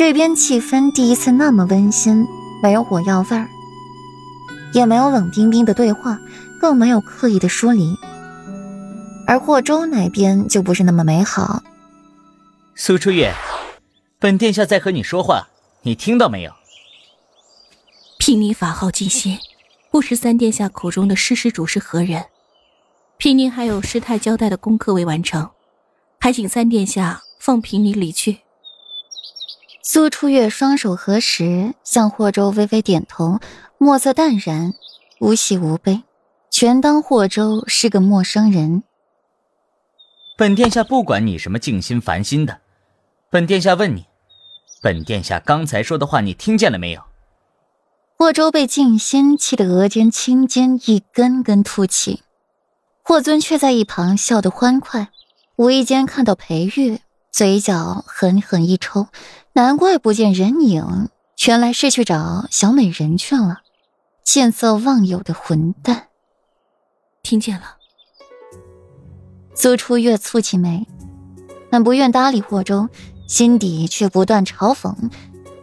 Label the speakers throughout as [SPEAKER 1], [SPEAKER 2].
[SPEAKER 1] 这边气氛第一次那么温馨，没有火药味儿，也没有冷冰冰的对话，更没有刻意的疏离。而霍州那边就不是那么美好。
[SPEAKER 2] 苏初月，本殿下在和你说话，你听到没有？
[SPEAKER 3] 聘你法号静心，不识三殿下口中的施施主是何人？聘您还有师太交代的功课未完成，还请三殿下放聘你离去。
[SPEAKER 1] 苏初月双手合十，向霍州微微点头，墨色淡然，无喜无悲，全当霍州是个陌生人。
[SPEAKER 2] 本殿下不管你什么静心烦心的，本殿下问你，本殿下刚才说的话你听见了没有？
[SPEAKER 1] 霍州被静心气得额间青筋一根根凸起，霍尊却在一旁笑得欢快，无意间看到裴玉，嘴角狠狠一抽。难怪不见人影，原来是去找小美人去了。见色忘友的混蛋！
[SPEAKER 3] 听见了。
[SPEAKER 1] 苏初月蹙起眉，很不愿搭理霍州，心底却不断嘲讽：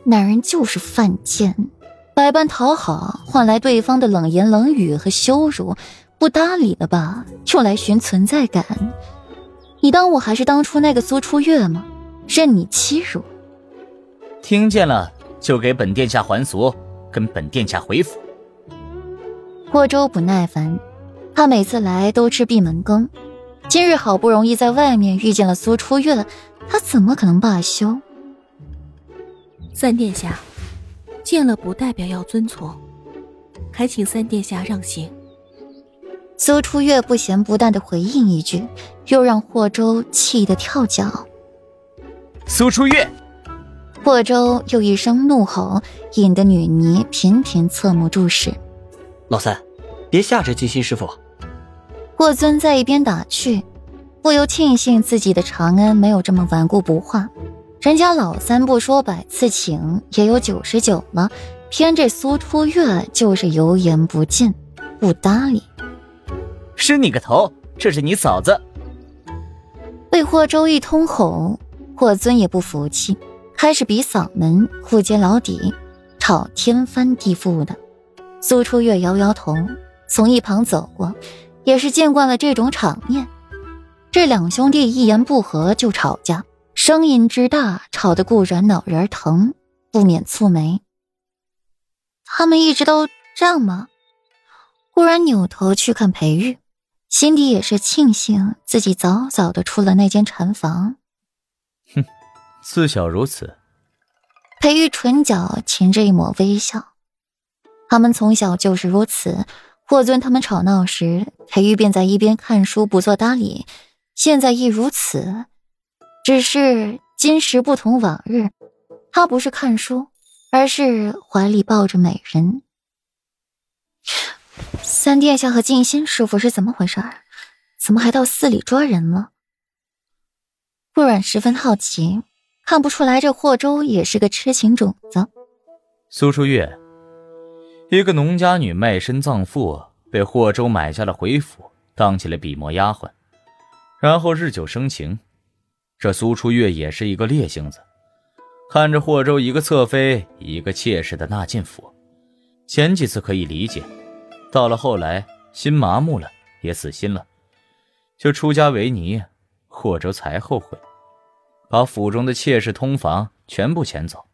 [SPEAKER 1] 男人就是犯贱，百般讨好换来对方的冷言冷语和羞辱，不搭理了吧，又来寻存在感。你当我还是当初那个苏初月吗？任你欺辱！
[SPEAKER 2] 听见了，就给本殿下还俗，跟本殿下回府。
[SPEAKER 1] 霍州不耐烦，他每次来都吃闭门羹，今日好不容易在外面遇见了苏初月，他怎么可能罢休？
[SPEAKER 3] 三殿下，见了不代表要遵从，还请三殿下让行。
[SPEAKER 1] 苏初月不咸不淡的回应一句，又让霍州气得跳脚。
[SPEAKER 2] 苏初月。
[SPEAKER 1] 霍州又一声怒吼，引得女尼频频侧目注视。
[SPEAKER 4] 老三，别吓着金星师傅。
[SPEAKER 1] 霍尊在一边打趣，不由庆幸自己的长安没有这么顽固不化。人家老三不说百次请，也有九十九了，偏这苏初月就是油盐不进，不搭理。
[SPEAKER 2] 是你个头！这是你嫂子。
[SPEAKER 1] 被霍州一通吼，霍尊也不服气。开始比嗓门，互揭老底，吵天翻地覆的。苏初月摇摇头，从一旁走过，也是见惯了这种场面。这两兄弟一言不合就吵架，声音之大，吵得顾然脑仁疼，不免蹙眉。他们一直都这样吗？顾然扭头去看裴玉，心底也是庆幸自己早早的出了那间禅房。
[SPEAKER 2] 哼。自小如此，
[SPEAKER 1] 裴玉唇角噙着一抹微笑。他们从小就是如此。霍尊他们吵闹时，裴玉便在一边看书，不做搭理。现在亦如此，只是今时不同往日。他不是看书，而是怀里抱着美人。三殿下和静心师傅是怎么回事？怎么还到寺里抓人了？顾阮十分好奇。看不出来，这霍州也是个痴情种子。
[SPEAKER 2] 苏初月，一个农家女卖身葬父，被霍州买下了回府，当起了笔墨丫鬟，然后日久生情。这苏初月也是一个烈性子，看着霍州一个侧妃，一个妾室的纳进府，前几次可以理解，到了后来心麻木了，也死心了，就出家为尼，霍州才后悔。把府中的妾室、通房全部遣走，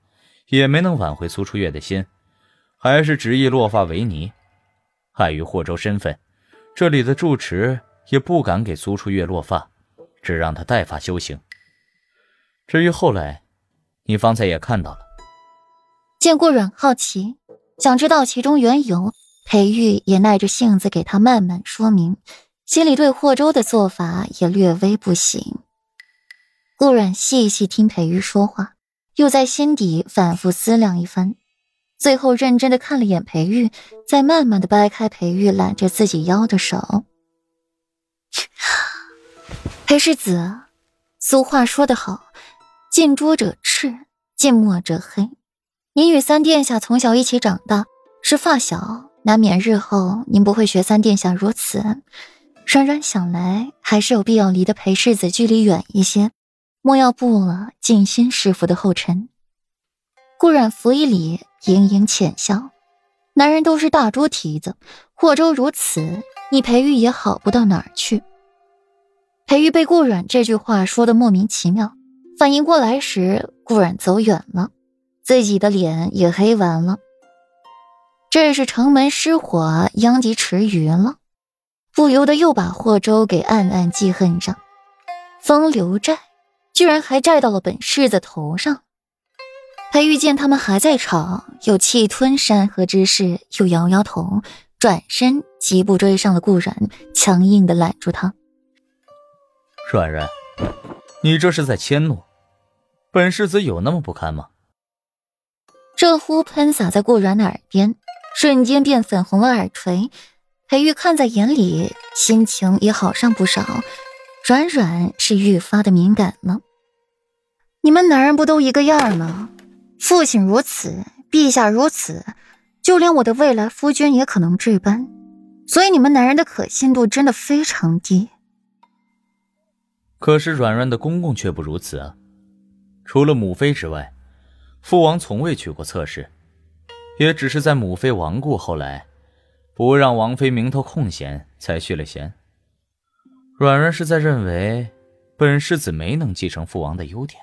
[SPEAKER 2] 也没能挽回苏初月的心，还是执意落发为尼。碍于霍州身份，这里的住持也不敢给苏初月落发，只让他带发修行。至于后来，你方才也看到了。
[SPEAKER 1] 见顾阮好奇，想知道其中缘由，裴玉也耐着性子给他慢慢说明，心里对霍州的做法也略微不喜。顾阮细细听裴玉说话，又在心底反复思量一番，最后认真的看了眼裴玉，再慢慢的掰开裴玉揽着自己腰的手。裴世子，俗话说得好，近朱者赤，近墨者黑。您与三殿下从小一起长大，是发小，难免日后您不会学三殿下如此。冉冉想来，还是有必要离得裴世子距离远一些。莫要步了静心师傅的后尘。顾阮拂一礼，盈盈浅笑。男人都是大猪蹄子，霍州如此，你裴玉也好不到哪儿去。裴玉被顾阮这句话说的莫名其妙，反应过来时，顾阮走远了，自己的脸也黑完了。这是城门失火，殃及池鱼了，不由得又把霍州给暗暗记恨上。风流债，居然还债到了本世子头上。他遇见他们还在吵，有气吞山河之势，又摇摇头，转身疾步追上了顾然，强硬的揽住他。
[SPEAKER 2] 软软，你这是在迁怒？本世子有那么不堪吗？
[SPEAKER 1] 这呼喷洒在顾然的耳边，瞬间便粉红了耳垂。裴玉看在眼里，心情也好上不少。软软是愈发的敏感了。你们男人不都一个样吗？父亲如此，陛下如此，就连我的未来夫君也可能这般，所以你们男人的可信度真的非常低。
[SPEAKER 2] 可是软软的公公却不如此啊！除了母妃之外，父王从未娶过侧室，也只是在母妃亡故后来，不让王妃名头空闲，才续了弦。软软是在认为，本世子没能继承父王的优点。